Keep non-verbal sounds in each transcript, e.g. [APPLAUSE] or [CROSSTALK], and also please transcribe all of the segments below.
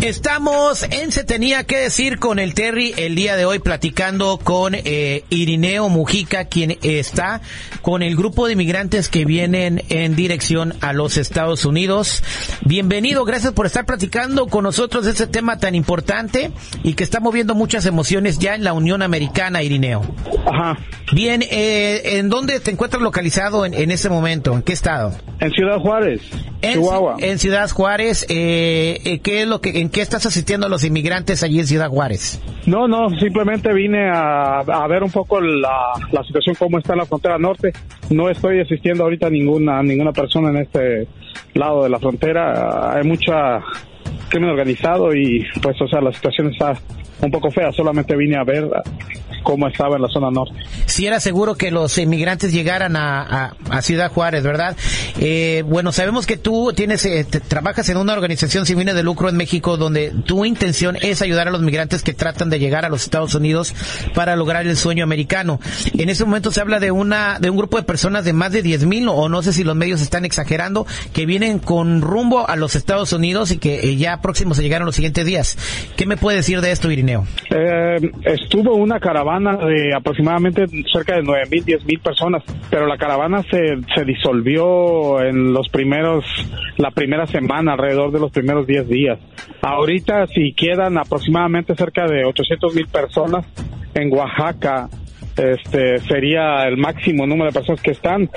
Estamos en Se Tenía que Decir con el Terry el día de hoy platicando con eh, Irineo Mujica, quien está con el grupo de inmigrantes que vienen en dirección a los Estados Unidos. Bienvenido, gracias por estar platicando con nosotros de este tema tan importante y que está moviendo muchas emociones ya en la Unión Americana, Irineo. Ajá. Bien, eh, ¿en dónde te encuentras localizado en, en ese momento? ¿En qué estado? En Ciudad Juárez, En, Chihuahua. en Ciudad Juárez, eh, eh, ¿qué es lo que, ¿en qué estás asistiendo a los inmigrantes allí en Ciudad Juárez? No, no, simplemente vine a, a ver un poco la, situación, cómo está en la frontera norte. No estoy asistiendo ahorita a ninguna, ninguna persona en este lado de la frontera. Hay mucha crimen organizado y pues, o sea, la situación está un poco fea. Solamente vine a ver cómo estaba en la zona norte. Si era seguro que los inmigrantes llegaran a, a- a Ciudad Juárez, ¿verdad? Eh, bueno, sabemos que tú tienes, eh, te- trabajas en una organización sin fines de lucro en México donde tu intención es ayudar a los migrantes que tratan de llegar a los Estados Unidos para lograr el sueño americano. En ese momento se habla de una, de un grupo de personas de más de 10 mil, o no sé si los medios están exagerando, que vienen con rumbo a los Estados Unidos y que eh, ya próximos a llegar en los siguientes días. ¿Qué me puede decir de esto, Irineo? Eh, estuvo una caravana de aproximadamente cerca de 9 mil, 10 mil personas, pero la caravana se, se disolvió en los primeros, la primera semana, alrededor de los primeros 10 días. Ahorita, si quedan aproximadamente cerca de 800 mil personas en Oaxaca, este sería el máximo número de personas que están.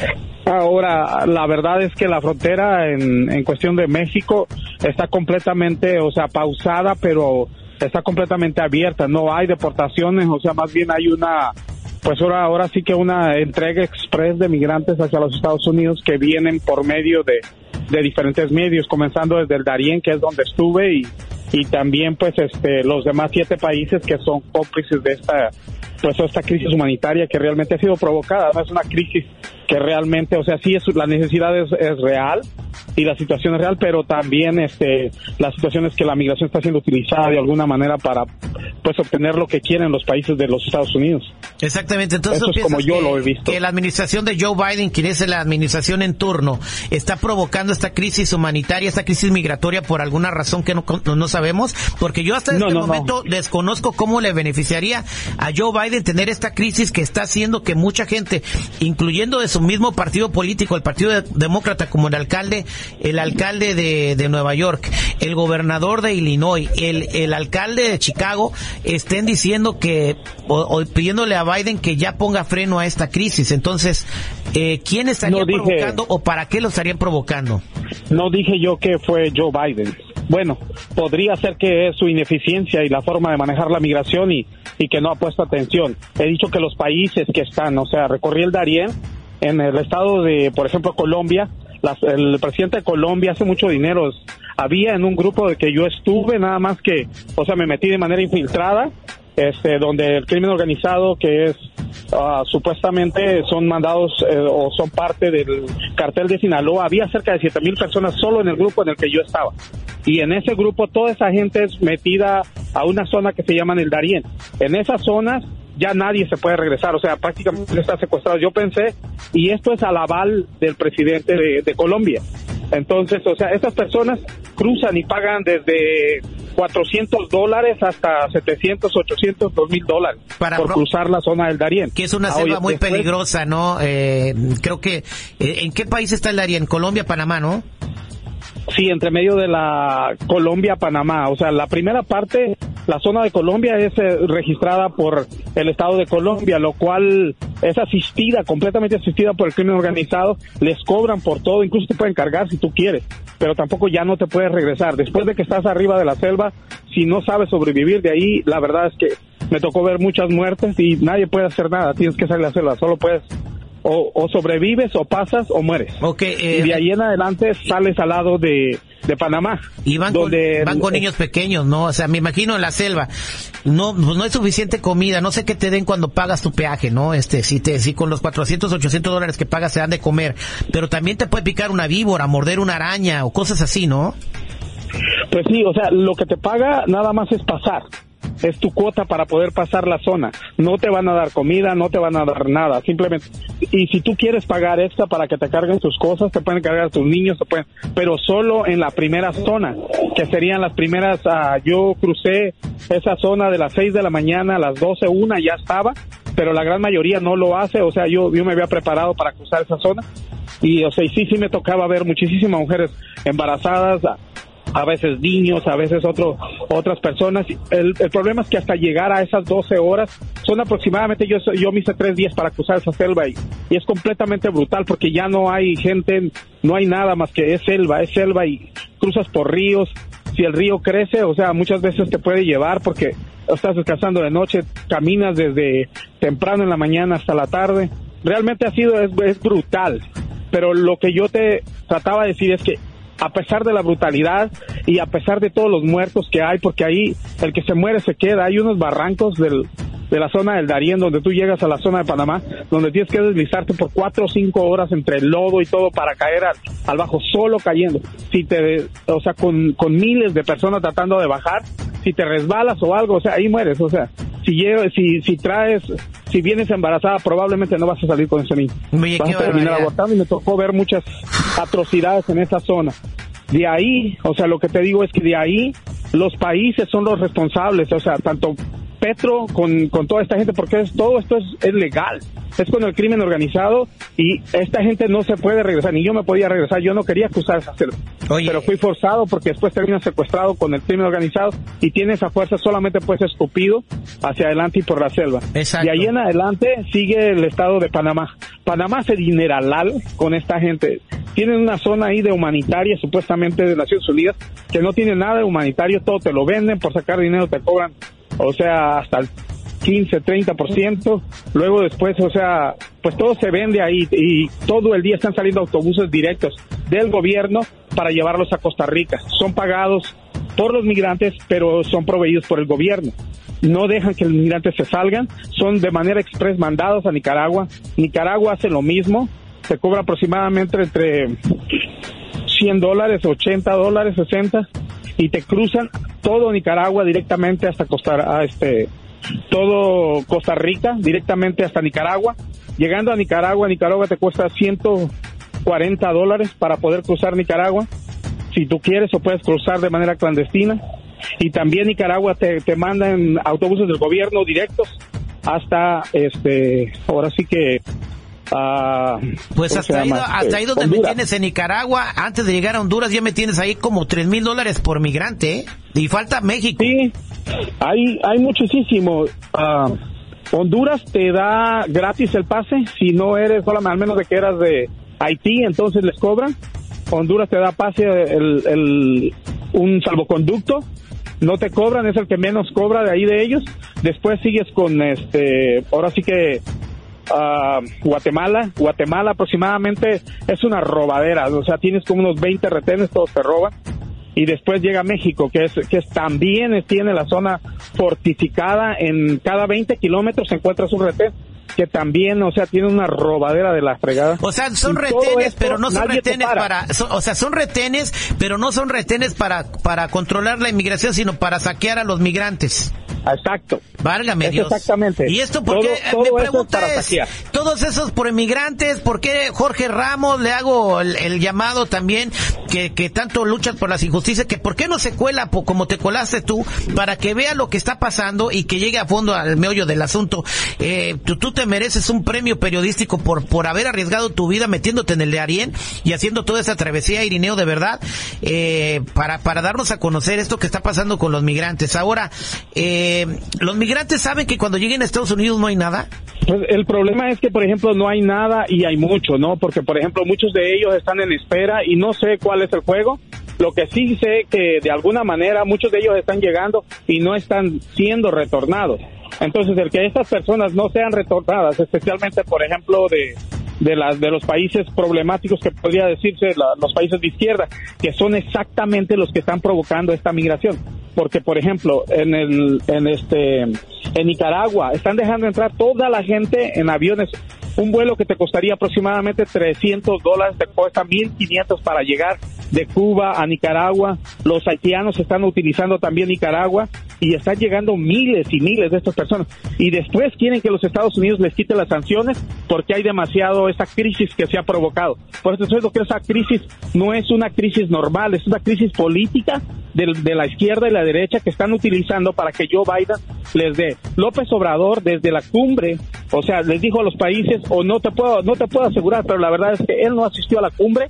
Ahora, la verdad es que la frontera en, en cuestión de México está completamente, o sea, pausada, pero está completamente abierta. No hay deportaciones, o sea, más bien hay una, pues ahora, ahora sí que una entrega express de migrantes hacia los Estados Unidos que vienen por medio de, de diferentes medios, comenzando desde el Darién, que es donde estuve, y, y también pues este los demás siete países que son cómplices de esta pues esta crisis humanitaria que realmente ha sido provocada, no es una crisis que realmente, o sea, sí es la necesidad es, es real y la situación es real, pero también este la situación es que la migración está siendo utilizada de alguna manera para pues obtener lo que quieren los países de los Estados Unidos. Exactamente, entonces Eso es como yo que- lo he visto. Que la administración de Joe Biden, quien es la administración en turno, está provocando esta crisis humanitaria, esta crisis migratoria por alguna razón que no, no sabemos, porque yo hasta No, este no. momento desconozco cómo le beneficiaría a Joe Biden tener esta crisis que está haciendo que mucha gente, incluyendo de su mismo partido político, el Partido de- Demócrata, como el alcalde, el alcalde de, de Nueva York, el gobernador de Illinois, el, el alcalde de Chicago, estén diciendo que, o, o pidiéndole a Biden que ya ponga freno a esta crisis. Entonces, eh, ¿quién estaría No dije- provocando o para qué lo estarían provocando? No dije yo que fue Joe Biden. Bueno, podría ser que es su ineficiencia y la forma de manejar la migración y, y que no ha puesto atención. He dicho que los países que están, o sea, recorrí el Darién en el estado de, por ejemplo, Colombia. Las- el presidente de Colombia hace mucho dinero. Había en un grupo de que yo estuve, nada más que, o sea, me metí de manera infiltrada, este, donde el crimen organizado, que es ah, supuestamente son mandados eh, o son parte del cartel de Sinaloa. Había cerca de siete mil personas solo en el grupo en el que yo estaba. Y en ese grupo toda esa gente es metida a una zona que se llama el Darién. En esas zonas ya nadie se puede regresar, o sea, prácticamente está secuestrado. Yo pensé, y esto es al aval del presidente de, de Colombia. Entonces, o sea, estas personas cruzan y pagan desde 400 dólares hasta 700, 800, 2000 dólares Para por cruzar la zona del Darién. Que es una Ah, selva oye, muy después- peligrosa, ¿no? Eh, creo que, eh, ¿en qué país está el? En Colombia, Panamá, ¿no? Sí, entre medio de la Colombia-Panamá. O sea, la primera parte, la zona de Colombia es eh, registrada por el Estado de Colombia, lo cual es asistida, completamente asistida por el crimen organizado. Les cobran por todo, incluso te pueden cargar si tú quieres, pero tampoco ya no te puedes regresar. Después de que estás arriba de la selva, si no sabes sobrevivir de ahí, la verdad es que me tocó ver muchas muertes y nadie puede hacer nada. Tienes que salir de la selva, solo puedes o, o sobrevives o pasas o mueres. Ok, eh, y de ahí en adelante sales al lado de, de Panamá. Y van, donde con, van con niños pequeños, ¿no? O sea, me imagino en la selva. No, pues no hay suficiente comida. No sé qué te den cuando pagas tu peaje, ¿no? Este, si te, si con los 400, 800 dólares que pagas se dan de comer. Pero también te puede picar una víbora, morder una araña o cosas así, ¿no? Pues sí, o sea, lo que te paga nada más es pasar. Es tu cuota para poder pasar la zona. No te van a dar comida, no te van a dar nada. Simplemente. Y si tú quieres pagar extra para que te carguen tus cosas, te pueden cargar tus niños, te pueden, pero solo en la primera zona, que serían las primeras. ah, yo crucé esa zona de las 6 de la mañana a las 12, una ya estaba, pero la gran mayoría no lo hace. O sea, yo, yo me había preparado para cruzar esa zona. Y, o sea, y sí, sí me tocaba ver muchísimas mujeres embarazadas, a- veces niños, a veces otro, otras personas. El, el problema es que hasta llegar a esas 12 horas son aproximadamente, yo, yo me hice tres días para cruzar esa selva y, es completamente brutal porque ya no hay gente, no hay nada más que es selva, es selva y cruzas por ríos. Si el río crece, o sea, muchas veces te puede llevar porque estás descansando de noche, caminas desde temprano en la mañana hasta la tarde. Realmente ha sido, es brutal. Pero lo que yo te trataba de decir es que a pesar de la brutalidad y a pesar de todos los muertos que hay, porque ahí el que se muere se queda, hay unos barrancos del, de la zona del Darién, donde tú llegas a la zona de Panamá, donde tienes que deslizarte por cuatro o cinco horas entre el lodo y todo para caer al, al bajo, solo cayendo. Si te, o sea, con, con miles de personas tratando de bajar, si te resbalas o algo, o sea, ahí mueres, o sea, si, lle- si, si traes, si vienes embarazada, probablemente no vas a salir con ese niño. Oye, vas a terminar abortando y me tocó ver muchas atrocidades en esa zona. De ahí, o sea, lo que te digo es que de ahí los países son los responsables, o sea, tanto Petro con, con toda esta gente, porque es, todo esto es, es legal, es con el crimen organizado y esta gente no se puede regresar, ni yo me podía regresar, yo no quería cruzar esa selva, Oye. pero fui forzado porque después terminas secuestrado con el crimen organizado y tienes a fuerza solamente pues escupido hacia adelante y por la selva. Exacto. De ahí en adelante sigue el estado de Panamá. Panamá se dineralal con esta gente. Tienen una zona ahí de humanitaria, supuestamente de Naciones Unidas, que no tiene nada de humanitario, todo te lo venden, por sacar dinero te cobran, o sea, hasta el 15, 30%. Luego después, o sea, pues todo se vende ahí y todo el día están saliendo autobuses directos del gobierno para llevarlos a Costa Rica. Son pagados por los migrantes, pero son proveídos por el gobierno. No dejan que los migrantes se salgan, son de manera express mandados a Nicaragua. Nicaragua hace lo mismo, se cobra aproximadamente entre 100 dólares, 80 dólares, 60 y te cruzan todo Nicaragua directamente hasta Costa a este todo Costa Rica directamente hasta Nicaragua. Llegando a Nicaragua, Nicaragua te cuesta 140 dólares para poder cruzar Nicaragua. Si tú quieres o puedes cruzar de manera clandestina. Y también Nicaragua te, te manda en autobuses del gobierno directos hasta este, ahora sí que ah, Pues ¿cómo hasta ahí, hasta ahí Eh, donde me tienes en Nicaragua, antes de llegar a Honduras ya me tienes ahí como tres mil dólares por migrante, ¿eh? Y falta México. Sí, hay, hay muchísimo. Ah, Honduras te da gratis el pase si no eres, al menos de que eras de Haití, entonces les cobran. Honduras te da pase el, el- un salvoconducto, no te cobran, es el que menos cobra de ahí de ellos. Después sigues con este, ahora sí que ah, Guatemala. Guatemala aproximadamente es una robadera, o sea, tienes como unos 20 retenes, todos te roban. Y después llega México, que es que es, también tiene la zona fortificada. En cada 20 kilómetros encuentras un retén que también, o sea, tiene una robadera de la fregada. O sea, son Y retenes, esto, pero no son retenes para. para, son- o sea, son retenes, pero no son retenes para, para controlar la inmigración, sino para saquear a los migrantes. Exacto. Válgame Es Dios. exactamente. ¿Y esto por Todo- es pregunta es, saquear. todos esos por inmigrantes, ¿por qué Jorge Ramos le hago el, el llamado también que, tanto luchan por las injusticias, que por qué no se cuela como te colaste tú para que vea lo que está pasando y que llegue a fondo al meollo del asunto? Eh, tú, tú te mereces un premio periodístico por, por haber arriesgado tu vida metiéndote en el de Arién y haciendo toda esa travesía, Irineo, de verdad, eh, para, para darnos a conocer esto que está pasando con los migrantes. Ahora, eh, ¿los migrantes saben que cuando lleguen a Estados Unidos no hay nada? Pues el problema es que, por ejemplo, no hay nada y hay mucho, ¿no? Porque, por ejemplo, muchos de ellos están en espera y no sé cuál es el juego. Lo que sí sé que de alguna manera muchos de ellos están llegando y no están siendo retornados. Entonces, el que estas personas no sean retornadas, especialmente, por ejemplo, de, de, las de los países problemáticos que podría decirse los países de izquierda, que son exactamente los que están provocando esta migración. Porque, por ejemplo, en, el, en, este, en Nicaragua están dejando entrar toda la gente en aviones. Un vuelo que te costaría aproximadamente 300 dólares te cuesta 1.500 para llegar de Cuba a Nicaragua. Los haitianos están utilizando también Nicaragua y están llegando miles y miles de estas personas. Y después quieren que los Estados Unidos les quite las sanciones porque hay demasiado esa crisis que se ha provocado. Por eso es lo que esa crisis no es una crisis normal, es una crisis política de, de la izquierda y la derecha que están utilizando para que Joe Biden les dé. López Obrador desde la cumbre, o sea, les dijo a los países o no te puedo no te puedo asegurar, pero la verdad es que él no asistió a la cumbre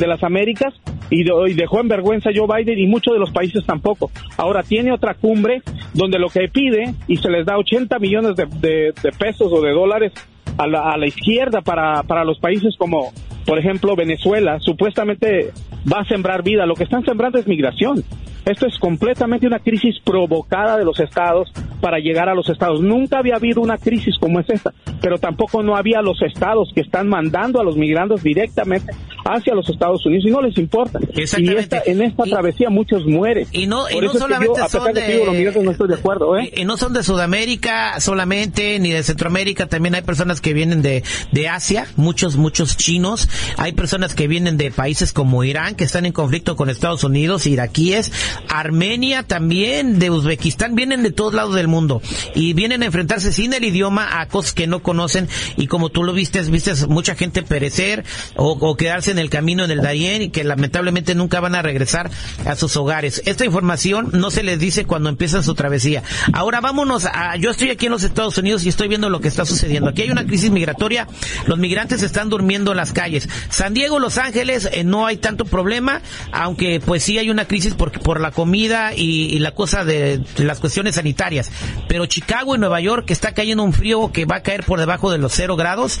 de las Américas y, dejó en vergüenza a Joe Biden y muchos de los países tampoco. Ahora tiene otra cumbre donde lo que pide y se les da 80 millones de, pesos o de dólares a la, a la izquierda para, para los países como, por ejemplo, Venezuela, supuestamente va a sembrar vida. Lo que están sembrando es migración. Esto es completamente una crisis provocada de los estados para llegar a los estados. Nunca había habido una crisis como es esta, pero tampoco no había los estados que están mandando a los migrantes directamente hacia los Estados Unidos y no les importa. Y en esta travesía muchos mueren. Y no, solamente son de, no estoy de acuerdo, ¿eh? y, no son de Sudamérica solamente, ni de Centroamérica, también hay personas que vienen de, de Asia, muchos, muchos chinos, hay personas que vienen de países como Irán, que están en conflicto con Estados Unidos, iraquíes, Armenia también, de Uzbekistán, vienen de todos lados del mundo y vienen a enfrentarse sin el idioma a cosas que no conocen y como tú lo viste, viste mucha gente perecer o, quedarse en el camino en el Darién y que lamentablemente nunca van a regresar a sus hogares. Esta información no se les dice cuando empiezan su travesía. Ahora vámonos a, yo estoy aquí en los Estados Unidos y estoy viendo lo que está sucediendo. Aquí hay una crisis migratoria, los migrantes están durmiendo en las calles. San Diego, Los Ángeles, eh, no hay tanto problema, aunque pues sí hay una crisis porque por la comida y, la cosa de, las cuestiones sanitarias. Pero Chicago y Nueva York está cayendo un frío que va a caer por debajo de los cero grados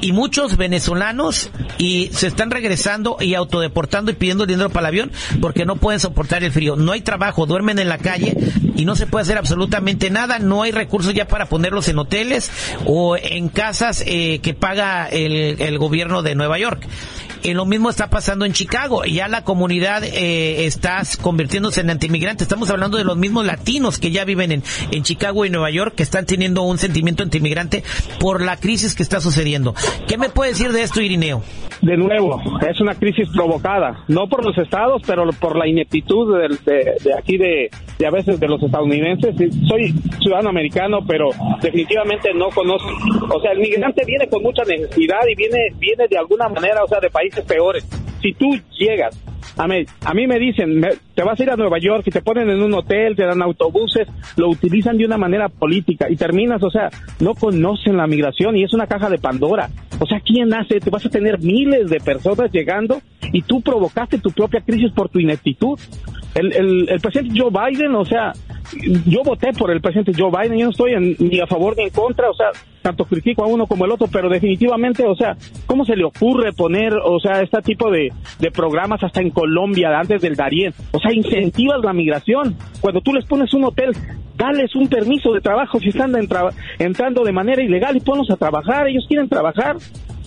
y muchos venezolanos y se están regresando y autodeportando y pidiendo dinero para el avión porque no pueden soportar el frío. No hay trabajo, duermen en la calle y no se puede hacer absolutamente nada. No hay recursos ya para ponerlos en hoteles o en casas eh, que paga el, el gobierno de Nueva York. Y lo mismo está pasando en Chicago. Ya la comunidad eh, está convirtiéndose en antimigrante. Estamos hablando de los mismos latinos que ya viven en, en Chicago y Nueva York, que están teniendo un sentimiento antimigrante por la crisis que está sucediendo. ¿Qué me puede decir de esto, Irineo? De nuevo, es una crisis provocada, no por los estados, pero por la ineptitud de, de, aquí, de, de, a veces de los estadounidenses. Soy ciudadano americano, pero definitivamente no conozco. O sea, el migrante viene con mucha necesidad y viene, viene de alguna manera, o sea, de país peores. Si tú llegas, a mí, a mí me dicen, te vas a ir a Nueva York y te ponen en un hotel, te dan autobuses, lo utilizan de una manera política y terminas, o sea, no conocen la migración y es una caja de Pandora. O sea, ¿quién hace? Te vas a tener miles de personas llegando y tú provocaste tu propia crisis por tu ineptitud. El, el, el presidente Joe Biden, o sea, yo voté por el presidente Joe Biden, yo no estoy ni a favor ni en contra, o sea, tanto critico a uno como el otro, pero definitivamente, o sea, ¿cómo se le ocurre poner, o sea, este tipo de, de programas hasta en Colombia, antes del Darién? O sea, incentivas la migración. Cuando tú les pones un hotel, dales un permiso de trabajo si están entrando de manera ilegal y ponlos a trabajar, ellos quieren trabajar.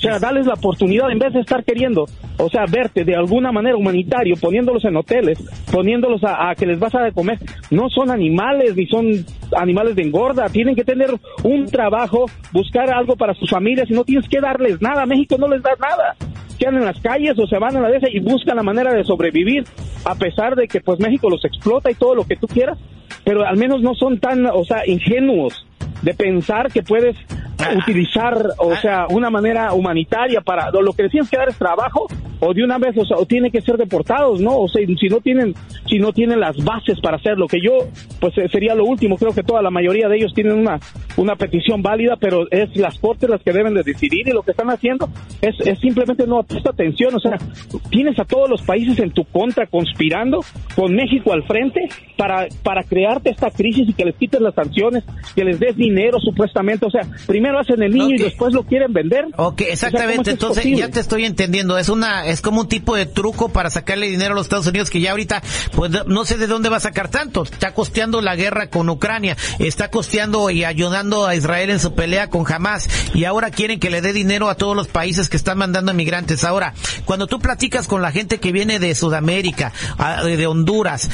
O sea, dales la oportunidad en vez de estar queriendo, o sea, verte de alguna manera humanitario, poniéndolos en hoteles, poniéndolos a, que les vas a comer. No son animales ni son animales de engorda, tienen que tener un trabajo, buscar algo para sus familias y no tienes que darles nada. México no les da nada. Quedan en las calles o se van a la de y buscan la manera de sobrevivir, a pesar de que pues México los explota y todo lo que tú quieras, pero al menos no son tan, o sea, ingenuos de pensar que puedes. [LAUGHS] utilizar, o sea, una manera humanitaria para lo que decían que dar es trabajo o de una vez, o sea, o tiene que ser deportados, ¿no? O sea, si no tienen, si no tienen las bases para hacer lo que yo, pues eh, sería lo último. Creo que toda la mayoría de ellos tienen una, una petición válida, pero es las cortes las que deben de decidir y lo que están haciendo es, es simplemente no presta atención. O sea, tienes a todos los países en tu contra conspirando con México al frente para, para crearte esta crisis y que les quites las sanciones, que les des dinero supuestamente. O sea, primero hacen el niño y después lo quieren vender. Ok, exactamente. Entonces ya te estoy entendiendo. Es una es como un tipo de truco para sacarle dinero a los Estados Unidos que ya ahorita, pues no sé de dónde va a sacar tanto. Está costeando la guerra con Ucrania, está costeando y ayudando a Israel en su pelea con Hamas y ahora quieren que le dé dinero a todos los países que están mandando migrantes. Ahora, cuando tú platicas con la gente que viene de Sudamérica, de Honduras,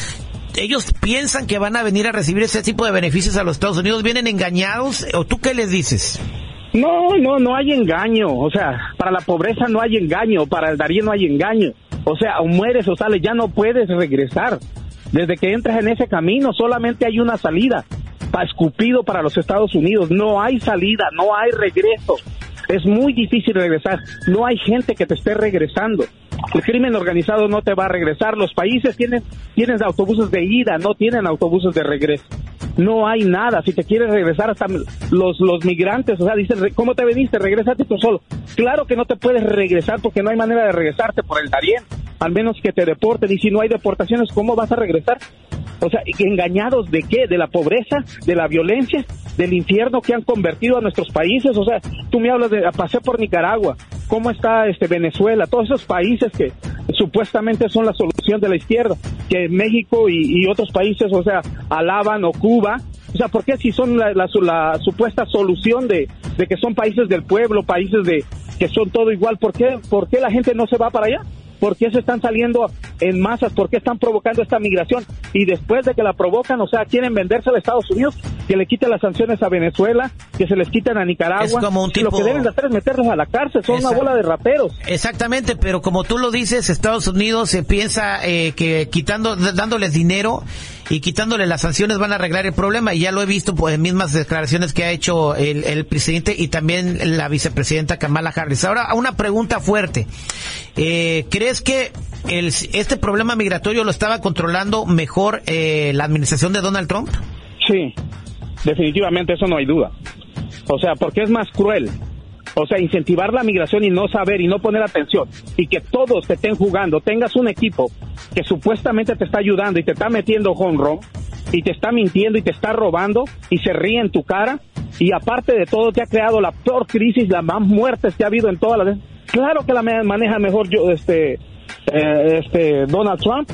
ellos piensan que van a venir a recibir ese tipo de beneficios a los Estados Unidos, vienen engañados o tú qué les dices? No, no, no hay engaño. O sea, para la pobreza no hay engaño, para el Darío no hay engaño. O sea, o mueres o sales, ya no puedes regresar. Desde que entras en ese camino solamente hay una salida, escupido para los Estados Unidos. No hay salida, no hay regreso. Es muy difícil regresar. No hay gente que te esté regresando. El crimen organizado no te va a regresar. Los países tienen, tienen autobuses de ida, no tienen autobuses de regreso no hay nada. Si te quieres regresar hasta los, los migrantes, o sea, dicen, ¿cómo te veniste? Regrésate tú solo. Claro que no te puedes regresar porque no hay manera de regresarte por el Darién, al menos que te deporten. Y si no hay deportaciones, ¿cómo vas a regresar? O sea, engañados de qué? De la pobreza, de la violencia, del infierno que han convertido a nuestros países. O sea, tú me hablas de, pasé por Nicaragua, cómo está este Venezuela, todos esos países que supuestamente son la solución de la izquierda, que México y, otros países, o sea, alaban o Cuba. O sea, ¿por qué si son la, la, la supuesta solución de, de, que son países del pueblo, países de que son todo igual, ¿por qué, ¿por qué la gente no se va para allá? ¿Por qué se están saliendo en masas? ¿Por qué están provocando esta migración? Y después de que la provocan, o sea, quieren venderse a Estados Unidos, que le quiten las sanciones a Venezuela, que se les quiten a Nicaragua. Es como un tipo... Lo que deben de hacer es meterlos a la cárcel, son una bola de raperos. Exactamente, pero como tú lo dices, Estados Unidos se piensa eh, que quitando, dándoles dinero y quitándole las sanciones van a arreglar el problema y ya lo he visto pues, en mismas declaraciones que ha hecho el, el presidente y también la vicepresidenta Kamala Harris. Ahora, una pregunta fuerte. Eh, ¿Crees que el, este problema migratorio lo estaba controlando mejor eh, la administración de Donald Trump? Sí, definitivamente eso no hay duda. O sea, porque es más cruel o sea, incentivar la migración y no saber y no poner atención y que todos te estén jugando, tengas un equipo que supuestamente te está ayudando y te está metiendo home run y te está mintiendo y te está robando y se ríe en tu cara y aparte de todo te ha creado la peor crisis, las más muertes que ha habido en todas las... Claro que la maneja mejor yo, este, eh, este Donald Trump.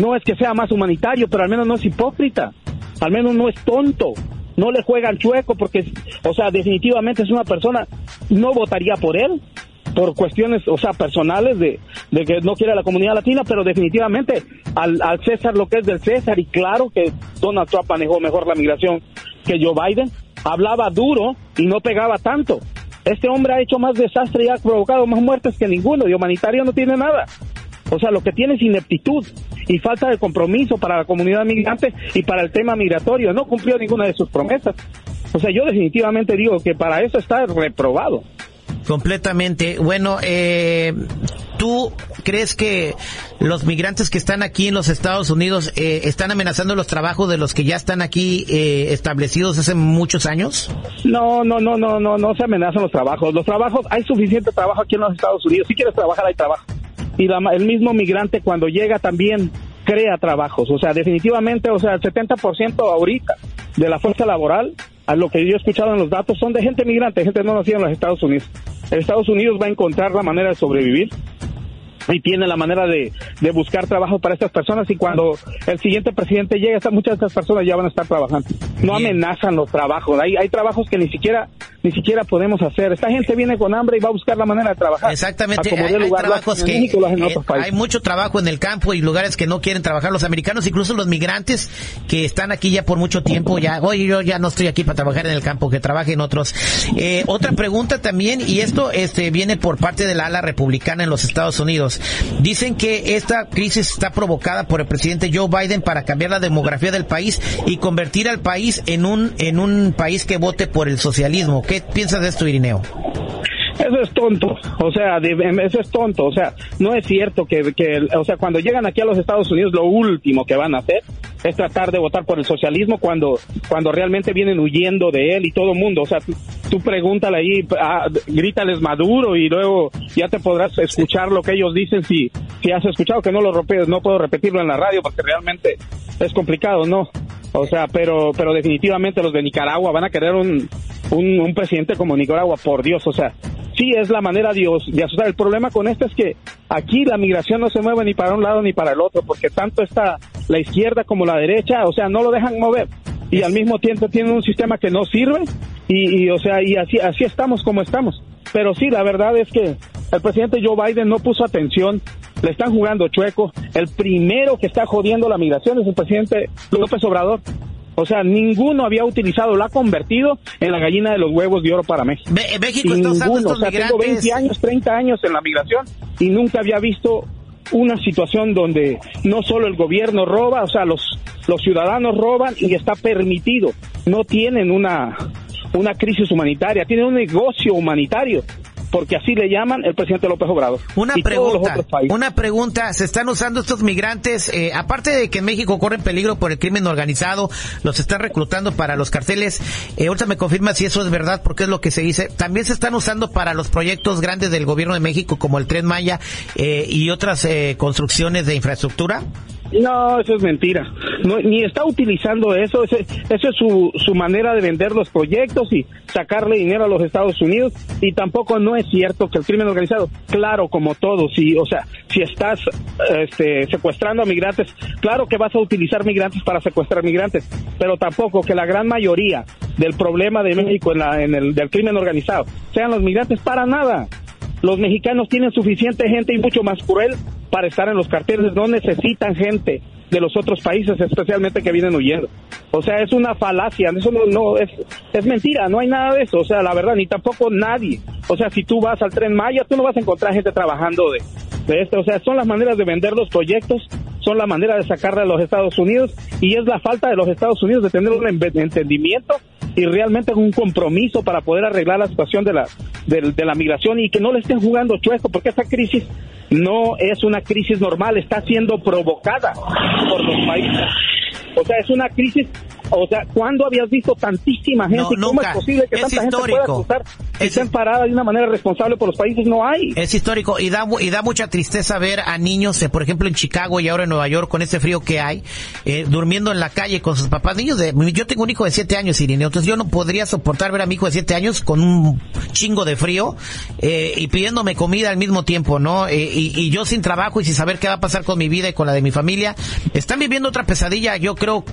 No es que sea más humanitario, pero al menos no es hipócrita. Al menos no es tonto no le juegan chueco porque, o sea, definitivamente es una persona, no votaría por él por cuestiones, o sea, personales de, de que no quiere la comunidad latina, pero definitivamente al, al César lo que es del César y claro que Donald Trump manejó mejor la migración que Joe Biden, hablaba duro y no pegaba tanto. Este hombre ha hecho más desastre y ha provocado más muertes que ninguno, y humanitario no tiene nada. O sea, lo que tiene es ineptitud y falta de compromiso para la comunidad migrante y para el tema migratorio. No cumplió ninguna de sus promesas. O sea, yo definitivamente digo que para eso está reprobado. Completamente. Bueno, eh, ¿tú crees que los migrantes que están aquí en los Estados Unidos eh, están amenazando los trabajos de los que ya están aquí eh, establecidos hace muchos años? No, no, no, no, no, no se amenazan los trabajos. Los trabajos, hay suficiente trabajo aquí en los Estados Unidos. Si quieres trabajar, hay trabajo y el mismo migrante cuando llega también crea trabajos. O sea, definitivamente, o sea, el 70% ahorita de la fuerza laboral, a lo que yo he escuchado en los datos, son de gente migrante, gente no nacida en los Estados Unidos. Estados Unidos va a encontrar la manera de sobrevivir y tiene la manera de, de, buscar trabajo para estas personas y cuando el siguiente presidente llegue, muchas de estas personas ya van a estar trabajando. No amenazan los trabajos, hay, hay trabajos que ni siquiera ni siquiera podemos hacer. Esta gente viene con hambre y va a buscar la manera de trabajar. Exactamente, hay, trabajos que eh, hay mucho trabajo en el campo y lugares que no quieren trabajar los americanos, incluso los migrantes que están aquí ya por mucho tiempo, ya, oye, yo ya no estoy aquí para trabajar en el campo, que trabajen otros. Eh, otra pregunta también, y esto este viene por parte de la ala republicana en los Estados Unidos. Dicen que esta crisis está provocada por el presidente Joe Biden para cambiar la demografía del país y convertir al país en un en un país que vote por el socialismo. ¿Qué piensas de esto, Irineo? Eso es tonto, o sea, eso es tonto, o sea, no es cierto que, o sea, cuando llegan aquí a los Estados Unidos lo último que van a hacer es tratar de votar por el socialismo cuando, cuando realmente vienen huyendo de él y todo el mundo, o sea, tú, pregúntale ahí, ah, grítales Maduro y luego ya te podrás escuchar lo que ellos dicen si, si has escuchado, que no lo no puedo repetirlo en la radio porque realmente es complicado, ¿no? O sea, pero, pero definitivamente los de Nicaragua van a querer un, un, un presidente como Nicaragua, por Dios, o sea, sí es la manera de, de asustar. El problema con esto es que Aquí la migración no se mueve ni para un lado ni para el otro, porque tanto está la izquierda como la derecha, o sea, no lo dejan mover. Y al mismo tiempo tienen un sistema que no sirve y, o sea, y así, así estamos como estamos. Pero sí, la verdad es que el presidente Joe Biden no puso atención, le están jugando chueco. El primero que está jodiendo la migración es el presidente López Obrador. O sea, ninguno había utilizado, lo ha convertido en la gallina de los huevos de oro para México. México está usando ninguno. o sea, tengo 20 años, 30 años en la migración y nunca había visto una situación donde no solo el gobierno roba, o sea, los, los ciudadanos roban y está permitido. No tienen una, una crisis humanitaria, tienen un negocio humanitario porque así le llaman el presidente López Obrador. Una pregunta, una pregunta, ¿se están usando estos migrantes, eh, aparte de que México corre en peligro por el crimen organizado, los están reclutando para los carteles, eh, ahorita me confirma si eso es verdad, porque es lo que se dice, también se están usando para los proyectos grandes del gobierno de México, como el Tren Maya eh, y otras eh, construcciones de infraestructura? No, eso es mentira. No, ni está utilizando eso. Ese, eso es su, su manera de vender los proyectos y sacarle dinero a los Estados Unidos. Y tampoco no es cierto que el crimen organizado, claro, como todo, si, o sea, si estás este, secuestrando a migrantes, claro que vas a utilizar migrantes para secuestrar migrantes, pero tampoco que la gran mayoría del problema de México en, la, en el del crimen organizado sean los migrantes para nada. Los mexicanos tienen suficiente gente y mucho más cruel para estar en los carteles, no necesitan gente de los otros países, especialmente que vienen huyendo. O sea, es una falacia, eso no, no es, es mentira, no hay nada de eso, o sea, la verdad, ni tampoco nadie. O sea, si tú vas al tren Maya, tú no vas a encontrar gente trabajando de, de esto, o sea, son las maneras de vender los proyectos, son la manera de sacarle a los Estados Unidos y es la falta de los Estados Unidos de tener un entendimiento y realmente un compromiso para poder arreglar la situación de la, de, la migración y que no le estén jugando chueco, porque esta crisis no es una crisis normal, está siendo provocada por los países. O sea, es una crisis o sea, ¿cuándo habías visto tantísima gente? ¿Cómo es posible que tanta gente pueda acusar y estén parada de una manera responsable por los países? No hay. Es histórico y da, y da mucha tristeza ver a niños, eh, por ejemplo, en Chicago y ahora en Nueva York, con ese frío que hay, eh, durmiendo en la calle con sus papás. Niños de, yo tengo un hijo de siete años, Irineo, entonces yo no podría soportar ver a mi hijo de siete años con un chingo de frío eh, y pidiéndome comida al mismo tiempo, ¿no? Y, y, yo sin trabajo y sin saber qué va a pasar con mi vida y con la de mi familia. Están viviendo otra pesadilla, yo creo,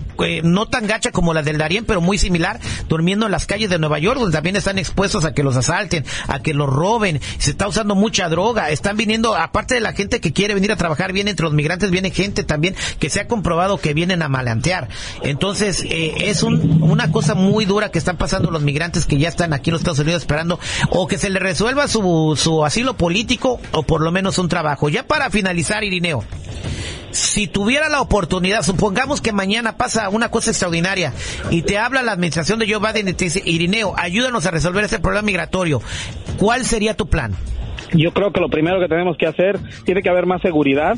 no tan gacha como la del Darién, pero muy similar, durmiendo en las calles de Nueva York, donde también están expuestos a que los asalten, a que los roben, se está usando mucha droga, están viniendo, aparte de la gente que quiere venir a trabajar, viene entre los migrantes, viene gente también que se ha comprobado que vienen a malantear. Entonces, eh, es una cosa muy dura que están pasando los migrantes que ya están aquí en los Estados Unidos esperando o que se les resuelva su, su asilo político o por lo menos un trabajo. Ya para finalizar, Irineo si tuviera la oportunidad, supongamos que mañana pasa una cosa extraordinaria y te habla la administración de Joe Biden y te dice, Irineo, ayúdanos a resolver este problema migratorio, ¿cuál sería tu plan? Yo creo que lo primero que tenemos que hacer, tiene que haber más seguridad,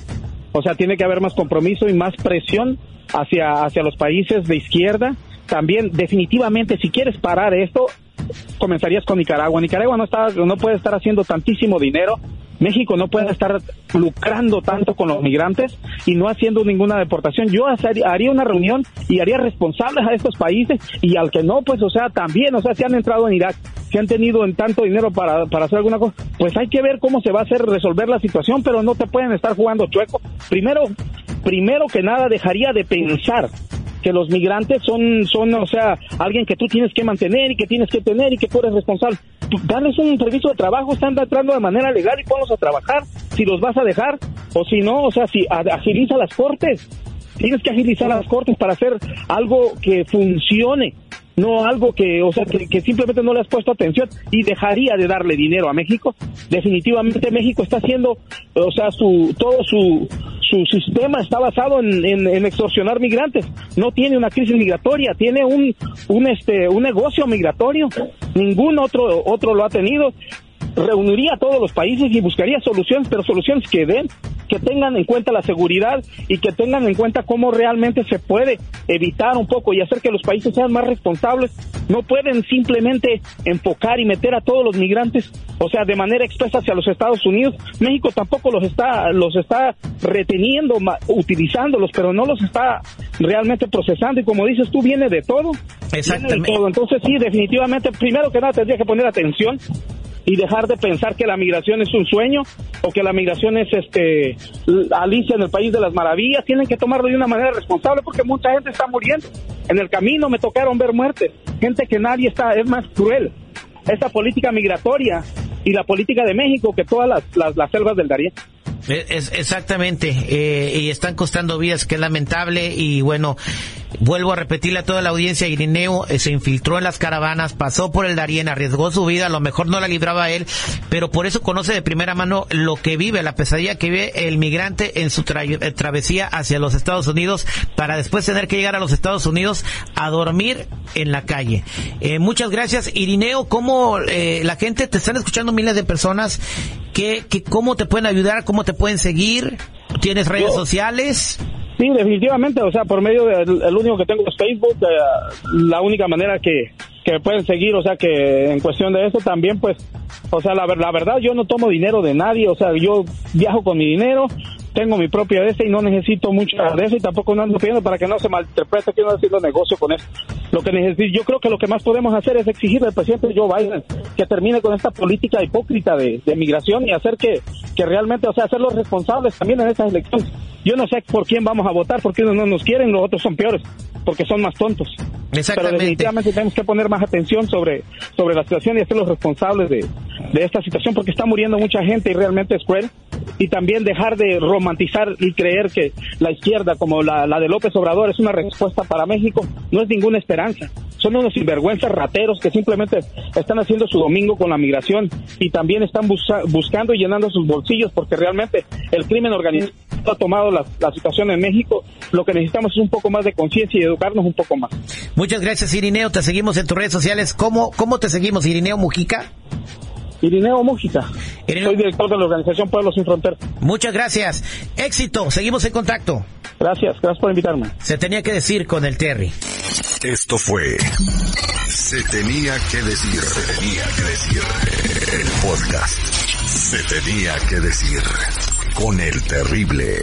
o sea, tiene que haber más compromiso y más presión hacia, hacia los países de izquierda. También, definitivamente, si quieres parar esto, comenzarías con Nicaragua. Nicaragua no, está, no puede estar haciendo tantísimo dinero México no puede estar lucrando tanto con los migrantes y no haciendo ninguna deportación. Yo haría una reunión y haría responsables a estos países y al que no, pues, o sea, también, o sea, si han entrado en Irak, si han tenido en tanto dinero para, para hacer alguna cosa, pues hay que ver cómo se va a hacer resolver la situación, pero no te pueden estar jugando chueco. Primero, primero que nada dejaría de pensar que los migrantes son, son, o sea, alguien que tú tienes que mantener y que tienes que tener y que tú eres responsable. Darles un permiso de trabajo, están entrando de manera legal y ponlos a trabajar, si los vas a dejar, o si no, o sea, si agiliza las cortes. Tienes que agilizar las cortes para hacer algo que funcione no algo que, o sea, que, simplemente no le has puesto atención y dejaría de darle dinero a México. Definitivamente México está haciendo, o sea, su todo su su sistema está basado en, en, extorsionar migrantes. No tiene una crisis migratoria, tiene un un este un negocio migratorio. Ningún otro otro lo ha tenido reuniría a todos los países y buscaría soluciones, pero soluciones que den, que tengan en cuenta la seguridad y que tengan en cuenta cómo realmente se puede evitar un poco y hacer que los países sean más responsables. No pueden simplemente enfocar y meter a todos los migrantes, o sea, de manera expresa hacia los Estados Unidos. México tampoco los está, los está reteniendo, utilizándolos, pero no los está realmente procesando. Y como dices tú, viene de todo. Exactamente. Entonces sí, definitivamente, primero que nada tendría que poner atención y dejar de pensar que la migración es un sueño o que la migración es este Alicia en el país de las maravillas. Tienen que tomarlo de una manera responsable porque mucha gente está muriendo. En el camino me tocaron ver muertes, gente que nadie está, es más cruel. Esta política migratoria y la política de México que todas las, las, selvas del Darién. Es, exactamente, eh, y están costando vidas, que lamentable, y bueno, vuelvo a repetirle a toda la audiencia, Irineo eh, se infiltró en las caravanas, pasó por el Darién, arriesgó su vida, a lo mejor no la libraba él, pero por eso conoce de primera mano lo que vive, la pesadilla que vive el migrante en su eh, travesía hacia los Estados Unidos, para después tener que llegar a los Estados Unidos a dormir en la calle. muchas gracias, Irineo, ¿cómo la gente, te están escuchando miles de personas, que, que, ¿cómo te pueden ayudar, cómo te pueden seguir? ¿Tienes redes sociales? Sí, definitivamente, o sea, por medio del el único que tengo es Facebook, eh, la única manera que, que pueden seguir, o sea, que en cuestión de eso también, pues, o sea, la, la verdad, yo no tomo dinero de nadie, o sea, yo viajo con mi dinero, tengo mi propia de y no necesito mucha de eso y tampoco no ando pidiendo para que no se malinterprete que no haciendo negocio con eso. Lo que necesito, yo creo que lo que más podemos hacer es exigirle al presidente Joe Biden que termine con esta política hipócrita de, de migración y hacer que, que realmente, o sea, hacerlos responsables también en esas elecciones. Yo no sé por quién vamos a votar, porque unos no nos quieren, los otros son peores, porque son más tontos. Pero definitivamente tenemos que poner más atención sobre, sobre la situación y hacerlos responsables de, de esta situación, porque está muriendo mucha gente y realmente es cruel. Y también dejar de romantizar y creer que la izquierda, como la, la de López Obrador, es una respuesta para México, no es ninguna esperanza son unos sinvergüenzas rateros que simplemente están haciendo su domingo con la migración y también están buscando y llenando sus bolsillos porque realmente el crimen organizado ha tomado la, situación en México. Lo que necesitamos es un poco más de conciencia y educarnos un poco más. Muchas gracias, Irineo. Te seguimos en tus redes sociales. ¿Cómo, cómo te seguimos, Irineo Mujica? Irineo Mujica. Soy director de la organización Pueblos Sin Fronteras. Muchas gracias. Éxito. Seguimos en contacto. Gracias. Gracias por invitarme. Se tenía que decir con el Terry. Esto fue Se tenía que decir, se tenía que decir el podcast. Se tenía que decir con el terrible.